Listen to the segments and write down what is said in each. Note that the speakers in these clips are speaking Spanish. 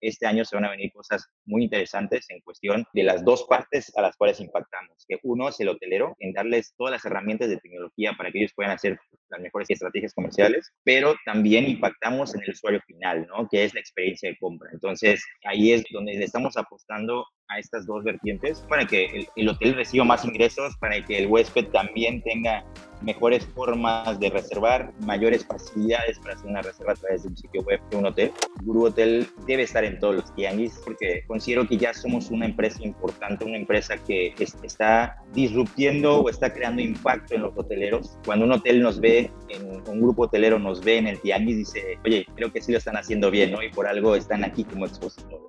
este año se van a venir cosas muy interesantes en cuestión de las dos partes a las cuales impactamos. Que uno es el hotelero, en darles todas las herramientas de tecnología para que ellos puedan hacer las mejores estrategias comerciales, pero también impactamos en el usuario final, ¿no? Que es la experiencia de compra. Entonces, ahí es donde le estamos apostando a estas dos vertientes para que el, el hotel reciba más ingresos, para que el huésped también tenga mejores formas de reservar, mayores facilidades para hacer una reserva a través de un sitio web de un hotel. Guru Hotel debe estar en todos los tianguis porque considero que ya somos una empresa importante, una empresa que está disruptiendo o está creando impacto en los hoteleros. Cuando un hotel nos ve, en, un grupo hotelero nos ve en el tianguis, dice, oye, creo que sí lo están haciendo bien, ¿no? Y por algo están aquí como expositores.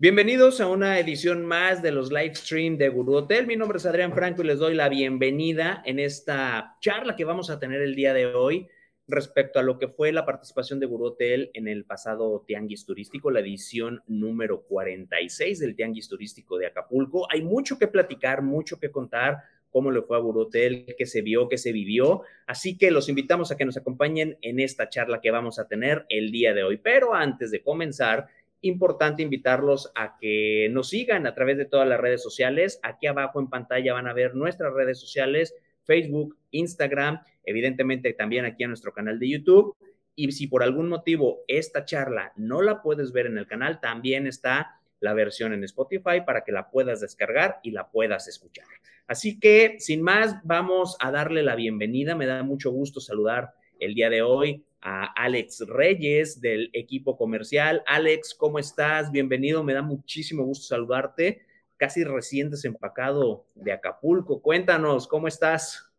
Bienvenidos a una edición más de los live stream de Guru Hotel. Mi nombre es Adrián Franco y les doy la bienvenida en esta charla que vamos a tener el día de hoy respecto a lo que fue la participación de Guru Hotel en el pasado Tianguis Turístico, la edición número 46 del Tianguis Turístico de Acapulco. Hay mucho que platicar, mucho que contar, cómo le fue a Guru Hotel, qué se vio, qué se vivió. Así que los invitamos a que nos acompañen en esta charla que vamos a tener el día de hoy. Pero antes de comenzar, importante invitarlos a que nos sigan a través de todas las redes sociales. Aquí abajo en pantalla van a ver nuestras redes sociales, Facebook, Instagram, evidentemente también aquí en nuestro canal de YouTube. Y si por algún motivo esta charla no la puedes ver en el canal, también está la versión en Spotify para que la puedas descargar y la puedas escuchar. Así que, sin más, vamos a darle la bienvenida. Me da mucho gusto saludar el día de hoy a Alex Reyes del equipo comercial. Alex, ¿cómo estás? Bienvenido, me da muchísimo gusto saludarte. Casi recién desempacado de Acapulco. Cuéntanos, ¿cómo estás?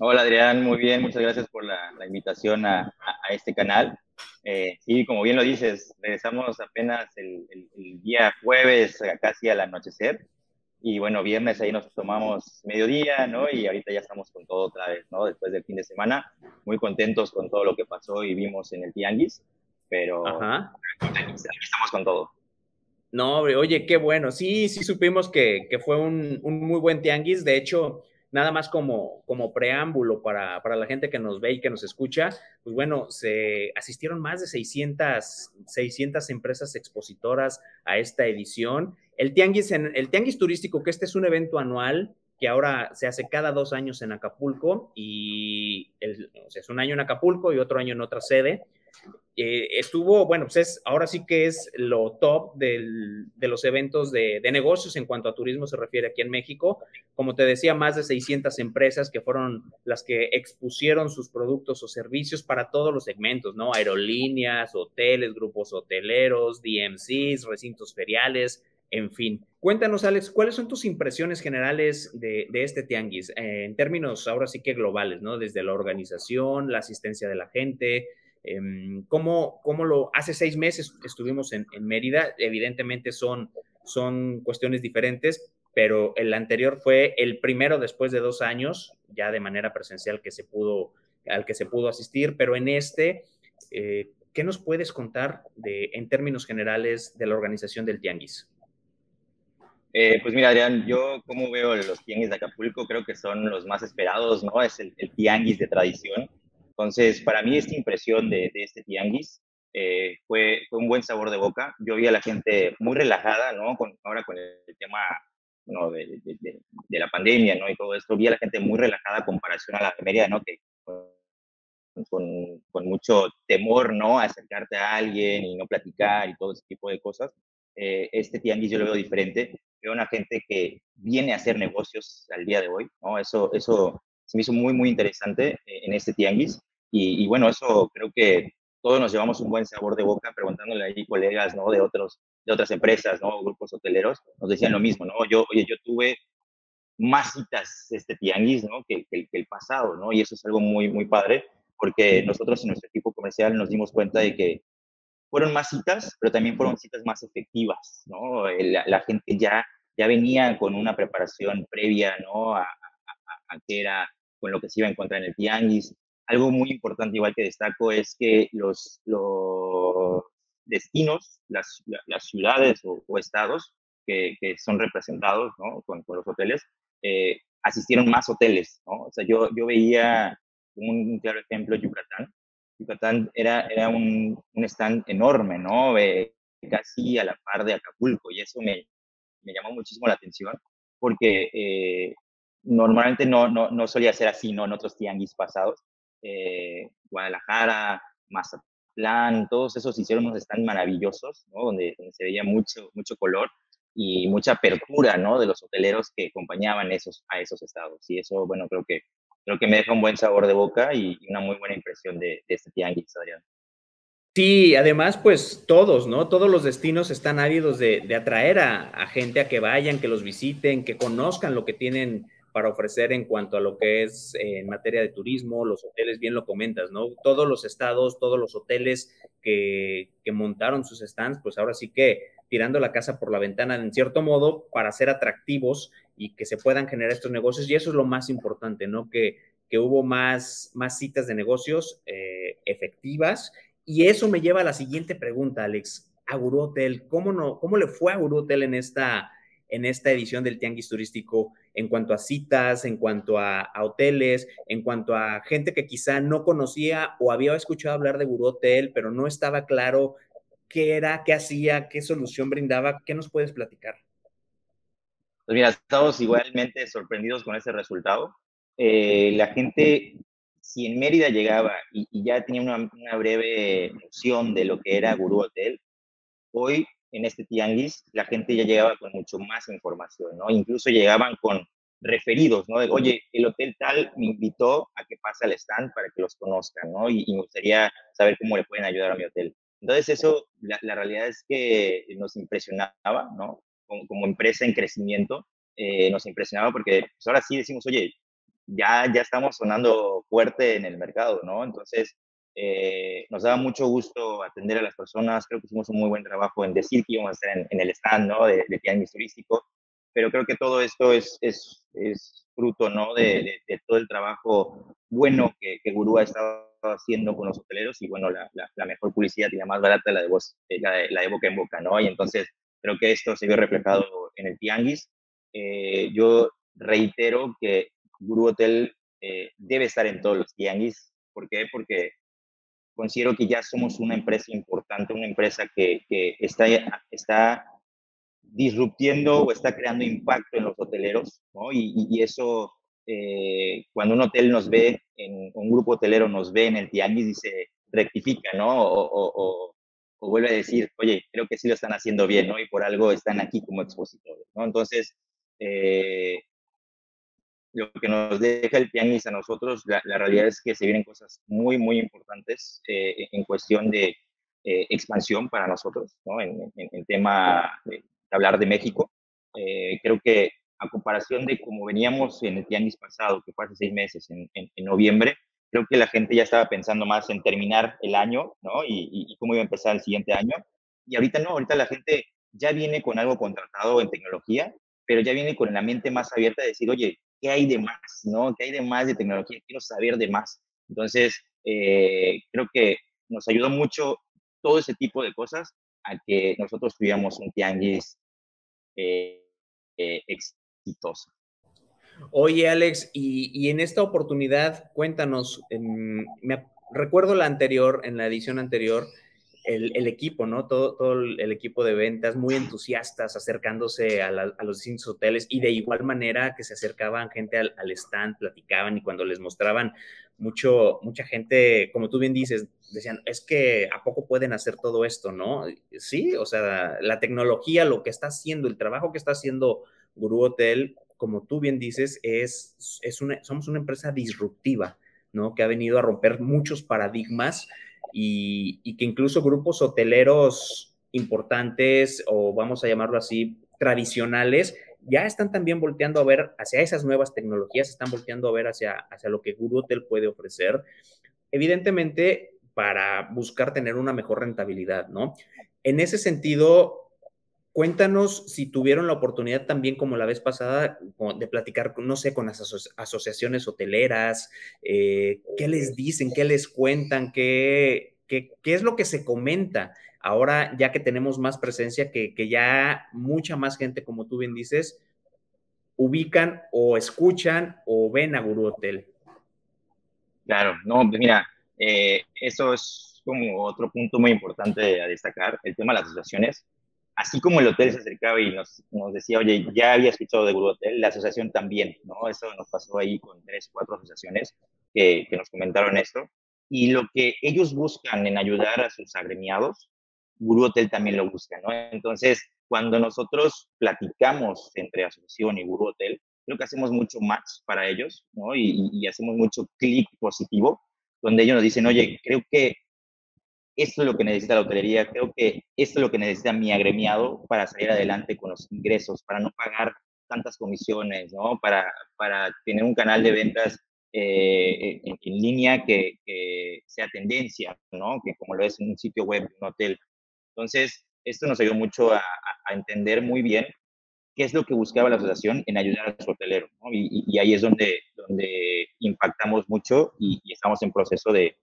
Hola Adrián, muy bien, muchas gracias por la, invitación a, este canal. Eh, sí, como bien lo dices, regresamos apenas el, el día jueves, casi al anochecer y bueno, viernes ahí nos tomamos mediodía, ¿no? Y ahorita ya estamos con todo otra vez, ¿no? Después del fin de semana, muy contentos con todo lo que pasó y vimos en el Tianguis, pero Ajá. aquí estamos con todo. No, oye, qué bueno. Sí, sí supimos que, que fue un, un, muy buen Tianguis. De hecho, nada más como, como preámbulo para, para, la gente que nos ve y que nos escucha, pues bueno, se asistieron más de 600, 600 empresas expositoras a esta edición. El tianguis, el tianguis turístico, que este es un evento anual que ahora se hace cada dos años en Acapulco y es un año en Acapulco y otro año en otra sede. Eh, estuvo, bueno, pues es, ahora sí que es lo top del, de los eventos de, negocios en cuanto a turismo se refiere aquí en México. Como te decía, más de 600 empresas que fueron las que expusieron sus productos o servicios para todos los segmentos, ¿no? Aerolíneas, hoteles, grupos hoteleros, DMCs, recintos feriales, en fin. Cuéntanos, Alex, ¿cuáles son tus impresiones generales de, este tianguis eh, en términos ahora sí que globales, ¿no? Desde la organización, la asistencia de la gente, ¿cómo, ¿Cómo, lo hace seis meses estuvimos en, en, Mérida? Evidentemente son, son cuestiones diferentes, pero el anterior fue el primero después de dos años, ya de manera presencial que se pudo, al que se pudo asistir, pero en este, eh, ¿qué nos puedes contar de, en términos generales de la organización del Tianguis? Eh, pues mira, Adrián, yo como veo los tianguis de Acapulco, creo que son los más esperados, ¿no? Es el tianguis de tradición. Entonces, para mí esta impresión de, este tianguis eh, fue, fue, un buen sabor de boca. Yo vi a la gente muy relajada, ¿no? Con, ahora con el tema ¿no? de, de, de, la pandemia, ¿no? Y todo esto, vi a la gente muy relajada en comparación a la de ¿no? Que con, con, mucho temor, ¿no? A acercarte a alguien y no platicar y todo ese tipo de cosas. Eh, este tianguis yo lo veo diferente. Veo una gente que viene a hacer negocios al día de hoy, ¿no? Eso, eso se me hizo muy, muy interesante eh, en este tianguis. Y, bueno, eso creo que todos nos llevamos un buen sabor de boca preguntándole ahí colegas, ¿no? De, otros, de otras empresas, ¿no? Grupos hoteleros, nos decían lo mismo, ¿no? Yo, oye, yo tuve más citas este tianguis, ¿no? Que, que, el pasado, ¿no? Y eso es algo muy, muy padre, porque nosotros en nuestro equipo comercial nos dimos cuenta de que fueron más citas, pero también fueron citas más efectivas, ¿no? La, gente ya, ya venía con una preparación previa, ¿no? A, a, a, qué era con lo que se iba a encontrar en el tianguis, algo muy importante, igual que destaco, es que los, los destinos, las, las ciudades o, estados que, que, son representados ¿no? con, con, los hoteles, eh, asistieron más hoteles, ¿no? O sea, yo, yo veía un, claro ejemplo Yucatán. Yucatán era, era un, un stand enorme, ¿no? casi a la par de Acapulco y eso me, me llamó muchísimo la atención porque eh, normalmente no, no, no, solía ser así, ¿no? En otros tianguis pasados. Eh, Guadalajara, Mazatlán, todos esos hicieron stands maravillosos. Donde, se veía mucho, mucho color y mucha apertura, ¿no? De los hoteleros que acompañaban esos, a esos estados. Y eso, bueno, creo que, creo que me deja un buen sabor de boca y una muy buena impresión de, de este tianguis, Adrián. Sí, además, pues todos, ¿no? Todos los destinos están ávidos de, atraer a, gente a que vayan, que los visiten, que conozcan lo que tienen para ofrecer en cuanto a lo que es eh, en materia de turismo, los hoteles, bien lo comentas, ¿no? Todos los estados, todos los hoteles que, que montaron sus stands, pues ahora sí que tirando la casa por la ventana en cierto modo para ser atractivos y que se puedan generar estos negocios. Y eso es lo más importante, ¿no? Que, que hubo más, más citas de negocios eh, efectivas. Y eso me lleva a la siguiente pregunta, Alex. A Guru Hotel, ¿cómo, no, ¿cómo le fue a Guru Hotel en esta, en esta edición del Tianguis Turístico en cuanto a citas, en cuanto a, hoteles, en cuanto a gente que quizá no conocía o había escuchado hablar de Guru Hotel, pero no estaba claro qué era, qué hacía, qué solución brindaba. ¿Qué nos puedes platicar? Pues mira, estamos igualmente sorprendidos con ese resultado. Eh, la gente, si en Mérida llegaba y, ya tenía una, una, breve noción de lo que era Guru Hotel, hoy en este tianguis, la gente ya llegaba con mucho más información, ¿no? Incluso llegaban con referidos, ¿no? De, oye, el hotel tal me invitó a que pase al stand para que los conozcan, ¿no? Y, me gustaría saber cómo le pueden ayudar a mi hotel. Entonces eso, la, realidad es que nos impresionaba, ¿no? Como, como empresa en crecimiento, eh, nos impresionaba porque pues ahora sí decimos, oye, ya, ya estamos sonando fuerte en el mercado, ¿no? Entonces, eh, nos daba mucho gusto atender a las personas, creo que hicimos un muy buen trabajo en decir que íbamos a estar en, el stand ¿no? de, de tianguis turístico, pero creo que todo esto es, es, es fruto ¿no? De, de, todo el trabajo bueno que, que Gurú ha estado haciendo con los hoteleros y bueno, la, la, mejor publicidad y la más barata la de, voz, eh, la, de, la de boca en boca, ¿no? Y entonces creo que esto se vio reflejado en el tianguis. Eh, yo reitero que Gurú Hotel eh, debe estar en todos los tianguis. ¿Por qué? Porque considero que ya somos una empresa importante, una empresa que, que está, está disruptiendo o está creando impacto en los hoteleros, ¿no? Y, y eso, eh, cuando un hotel nos ve, en, un grupo hotelero nos ve en el tianguis, dice, rectifica, ¿no? O, o, o, vuelve a decir, oye, creo que sí lo están haciendo bien, ¿no? Y por algo están aquí como expositores, ¿no? Entonces, eh, lo que nos deja el tianguis a nosotros, la, realidad es que se vienen cosas muy, muy importantes eh, en cuestión de eh, expansión para nosotros, ¿no? En, en, tema de hablar de México. Eh, creo que a comparación de cómo veníamos en el tianguis pasado, que fue hace seis meses, en, en, noviembre, creo que la gente ya estaba pensando más en terminar el año, ¿no? Y, y, y cómo iba a empezar el siguiente año. Y ahorita no, ahorita la gente ya viene con algo contratado en tecnología, pero ya viene con la mente más abierta de decir, oye, ¿qué hay de más? ¿no? ¿Qué hay de más de tecnología? Quiero saber de más. Entonces, eh, creo que nos ayudó mucho todo ese tipo de cosas a que nosotros tuviéramos un tianguis eh, eh, exitoso. Oye, Alex, y, en esta oportunidad, cuéntanos, en, me recuerdo la anterior, en la edición anterior, el, equipo, ¿no? Todo, todo el equipo de ventas muy entusiastas acercándose a, los distintos hoteles y de igual manera que se acercaban gente al, stand, platicaban y cuando les mostraban mucho, mucha gente, como tú bien dices, decían, es que ¿a poco pueden hacer todo esto, no? Sí, o sea, la tecnología, lo que está haciendo, el trabajo que está haciendo Guru Hotel, como tú bien dices, es, es una, somos una empresa disruptiva, ¿no? Que ha venido a romper muchos paradigmas y, que incluso grupos hoteleros importantes o vamos a llamarlo así, tradicionales, ya están también volteando a ver hacia esas nuevas tecnologías, están volteando a ver hacia, hacia lo que Guru Hotel puede ofrecer, evidentemente para buscar tener una mejor rentabilidad, ¿no? En ese sentido, Cuéntanos si tuvieron la oportunidad también, como la vez pasada, de platicar, no sé, con las asociaciones hoteleras, eh, qué les dicen, qué les cuentan, qué, qué, qué, es lo que se comenta. Ahora, ya que tenemos más presencia, que, que, ya mucha más gente, como tú bien dices, ubican o escuchan o ven a Guru Hotel. Claro, no, pues mira, eh, eso es como otro punto muy importante a destacar, el tema de las asociaciones. Así como el hotel se acercaba y nos, decía, oye, ya había escuchado de Guru Hotel, la asociación también, ¿no? Eso nos pasó ahí con tres, cuatro asociaciones que, que nos comentaron esto. Y lo que ellos buscan en ayudar a sus agremiados, Guru Hotel también lo busca, ¿no? Entonces, cuando nosotros platicamos entre asociación y Guru Hotel, creo que hacemos mucho match para ellos, ¿no? Y, y hacemos mucho clic positivo, donde ellos nos dicen, oye, creo que esto es lo que necesita la hotelería, creo que esto es lo que necesita mi agremiado para salir adelante con los ingresos, para no pagar tantas comisiones, ¿no? Para, para tener un canal de ventas eh, en, línea que, sea tendencia, ¿no? Que como lo es un sitio web, un hotel. Entonces, esto nos ayudó mucho a, entender muy bien qué es lo que buscaba la asociación en ayudar a su hotelero, ¿no? y, ahí es donde, donde impactamos mucho y estamos en proceso de,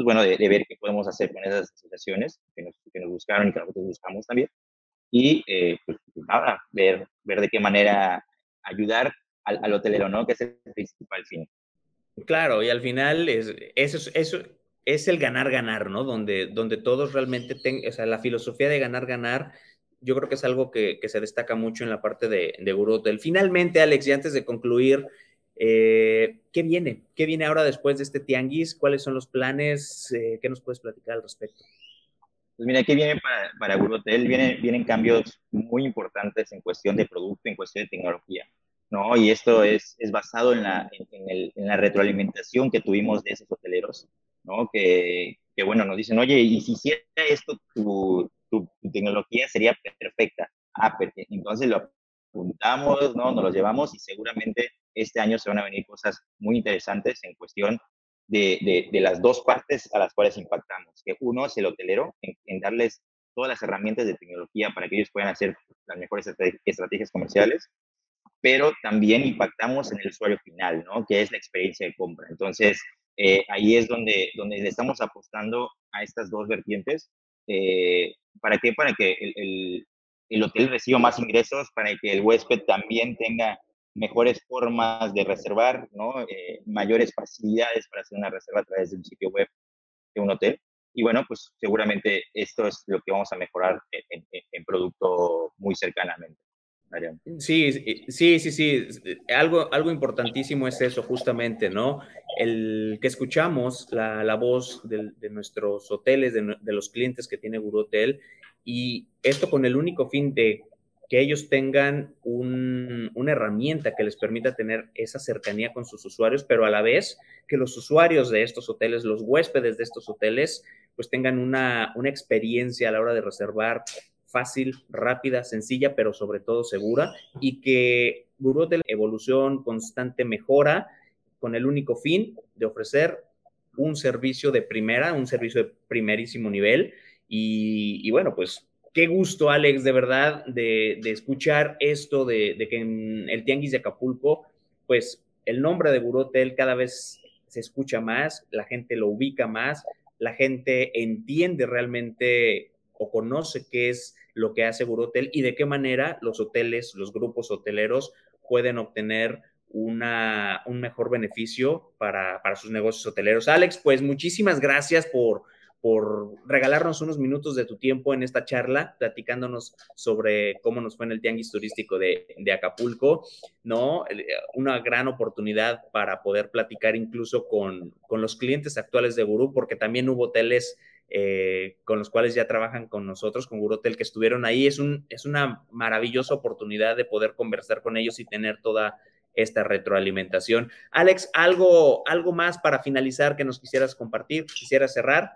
pues bueno, de, de, ver qué podemos hacer con esas asociaciones que nos, que nos buscaron y que nosotros buscamos también. Y eh, pues, nada, ver, ver de qué manera ayudar al, al, hotelero, ¿no? Que es el principal fin. Claro, y al final es, eso, eso es el ganar-ganar, ¿no? Donde, donde todos realmente tengan, o sea, la filosofía de ganar-ganar, yo creo que es algo que, que, se destaca mucho en la parte de, de Hotel. Finalmente, Alex, y antes de concluir, eh, ¿qué viene? ¿Qué viene ahora después de este tianguis? ¿Cuáles son los planes? Eh, ¿Qué nos puedes platicar al respecto? Pues mira, ¿qué viene para, para Guru Hotel? Viene, vienen cambios muy importantes en cuestión de producto, en cuestión de tecnología. ¿no? Y esto es, es basado en la, en, en, el, en, la retroalimentación que tuvimos de esos hoteleros, ¿no? Que, que, bueno, nos dicen, oye, y si hiciera esto, tu, tu, tu tecnología sería perfecta. Ah. Entonces lo apuntamos, ¿no? Nos lo llevamos y seguramente este año se van a venir cosas muy interesantes en cuestión de, de, de las dos partes a las cuales impactamos. Que uno es el hotelero, en, en darles todas las herramientas de tecnología para que ellos puedan hacer las mejores estrategias comerciales pero también impactamos en el usuario final, ¿no? Que es la experiencia de compra. Entonces, eh, ahí es donde, donde le estamos apostando a estas dos vertientes. Eh, ¿Para qué? Para que el, el, el, hotel reciba más ingresos, para que el huésped también tenga mejores formas de reservar, ¿no? Eh, mayores facilidades para hacer una reserva a través de un sitio web de un hotel. Y bueno, pues seguramente esto es lo que vamos a mejorar en, en, en producto muy cercanamente. Sí, sí, sí, sí. Algo, algo importantísimo es eso, justamente, ¿no? El que escuchamos la, la voz de, nuestros hoteles, de, los clientes que tiene Guru Hotel, y esto con el único fin de que ellos tengan un, una herramienta que les permita tener esa cercanía con sus usuarios, pero a la vez que los usuarios de estos hoteles, los huéspedes de estos hoteles, pues tengan una, una experiencia a la hora de reservar fácil, rápida, sencilla, pero sobre todo segura, y que de evolución, constante mejora, con el único fin de ofrecer un servicio de primera, un servicio de primerísimo nivel. Y, bueno, pues qué gusto, Alex, de verdad, de, escuchar esto, de, de, que en el Tianguis de Acapulco, pues el nombre de Guru Hotel cada vez se escucha más, la gente lo ubica más, la gente entiende realmente o conoce qué es lo que hace Hotel y de qué manera los hoteles, los grupos hoteleros pueden obtener una, un mejor beneficio para, para, sus negocios hoteleros. Alex, pues muchísimas gracias por, por regalarnos unos minutos de tu tiempo en esta charla, platicándonos sobre cómo nos fue en el tianguis turístico de, de Acapulco, ¿no? Una gran oportunidad para poder platicar incluso con, con los clientes actuales de Gurú, porque también hubo hoteles eh, con los cuales ya trabajan con nosotros, con Gurotel, que estuvieron ahí. Es, un, es una maravillosa oportunidad de poder conversar con ellos y tener toda esta retroalimentación. Alex, ¿algo, algo más para finalizar que nos quisieras compartir? ¿Quisieras cerrar?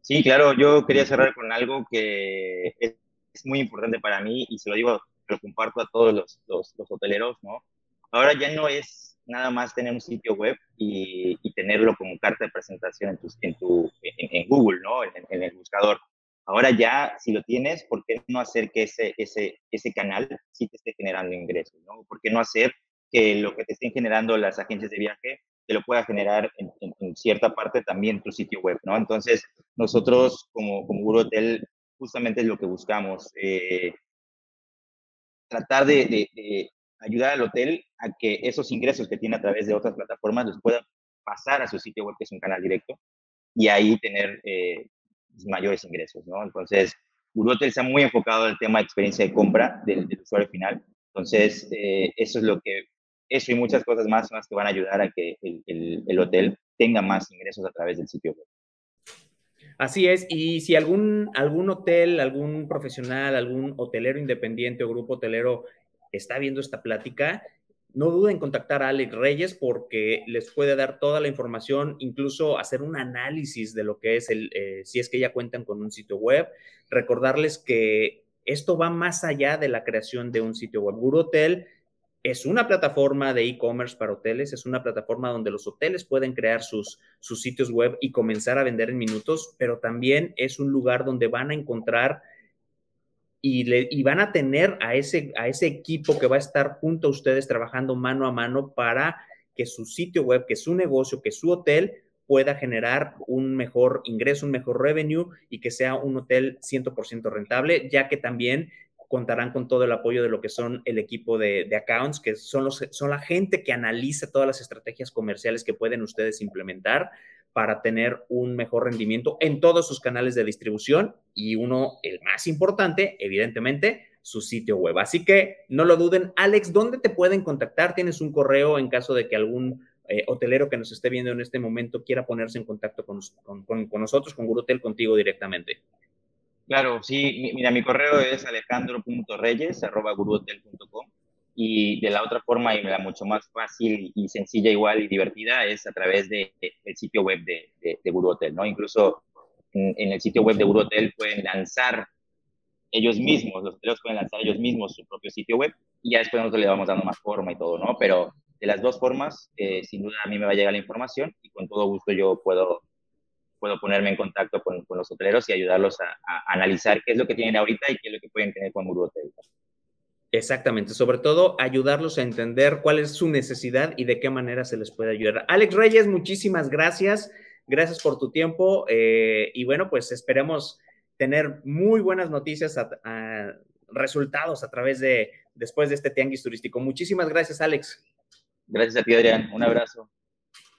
Sí, claro, yo quería cerrar con algo que es, muy importante para mí y se lo digo, lo comparto a todos los, los, los hoteleros, ¿no? Ahora ya no es nada más tener un sitio web y, y tenerlo como carta de presentación en, tu, en, tu, en, en Google, ¿no? En, el buscador. Ahora ya, si lo tienes, ¿por qué no hacer que ese, ese, ese canal sí te esté generando ingresos, ¿no? ¿Por qué no hacer que lo que te estén generando las agencias de viaje te lo pueda generar en, en, en, cierta parte también tu sitio web, ¿no? Entonces, nosotros como, como Guru Hotel justamente es lo que buscamos, eh, tratar de, de, de, ayudar al hotel a que esos ingresos que tiene a través de otras plataformas los pueda pasar a su sitio web, que es un canal directo, y ahí tener eh, mayores ingresos, ¿no? Entonces, Hotel está muy enfocado en el tema de experiencia de compra del, usuario final. Entonces, eh, eso es lo que, eso y muchas cosas más son las que van a ayudar a que el, el hotel tenga más ingresos a través del sitio web. Así es, y si algún, algún hotel, algún profesional, algún hotelero independiente o grupo hotelero está viendo esta plática, no duden en contactar a Alex Reyes porque les puede dar toda la información, incluso hacer un análisis de lo que es el, eh, si es que ya cuentan con un sitio web. Recordarles que esto va más allá de la creación de un sitio web. Guru Hotel es una plataforma de e-commerce para hoteles, es una plataforma donde los hoteles pueden crear sus, sus sitios web y comenzar a vender en minutos, pero también es un lugar donde van a encontrar y, van a tener a ese, a ese equipo que va a estar junto a ustedes trabajando mano a mano para que su sitio web, que su negocio, que su hotel pueda generar un mejor ingreso, un mejor revenue y que sea un hotel 100% rentable, ya que también contarán con todo el apoyo de lo que son el equipo de, de, accounts, que son, los, son la gente que analiza todas las estrategias comerciales que pueden ustedes implementar para tener un mejor rendimiento en todos sus canales de distribución y uno, el más importante, evidentemente, su sitio web. Así que no lo duden. Alex, ¿dónde te pueden contactar? ¿Tienes un correo en caso de que algún eh, hotelero que nos esté viendo en este momento quiera ponerse en contacto con, nosotros, con Gurutel, contigo directamente? Claro, sí. Mira, mi correo es alejandro.reyes.guruhotel.com y de la otra forma, y la mucho más fácil y sencilla igual y divertida, es a través del de, sitio web de, de, Guru Hotel, ¿no? Incluso en, el sitio web de Guru Hotel pueden lanzar ellos mismos, los hoteleros pueden lanzar ellos mismos su propio sitio web y ya después nosotros le vamos dando más forma y todo, ¿no? Pero de las dos formas, eh, sin duda a mí me va a llegar la información y con todo gusto yo puedo, puedo ponerme en contacto con, con los hoteleros y ayudarlos a, a, analizar qué es lo que tienen ahorita y qué es lo que pueden tener con Guru Hotel. Exactamente, sobre todo ayudarlos a entender cuál es su necesidad y de qué manera se les puede ayudar. Alex Reyes, muchísimas gracias, gracias por tu tiempo eh, y bueno, pues esperemos tener muy buenas noticias, a, resultados a través de, después de este tianguis turístico. Muchísimas gracias, Alex. Gracias a ti, Adrián. Un abrazo.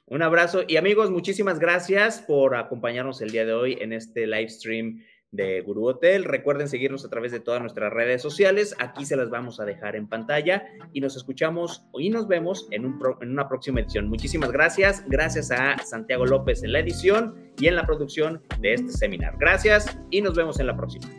Un abrazo y amigos, muchísimas gracias por acompañarnos el día de hoy en este live stream de Guru Hotel. Recuerden seguirnos a través de todas nuestras redes sociales. Aquí se las vamos a dejar en pantalla y nos escuchamos y nos vemos en, un en una próxima edición. Muchísimas gracias. Gracias a Santiago López en la edición y en la producción de este seminar. Gracias y nos vemos en la próxima.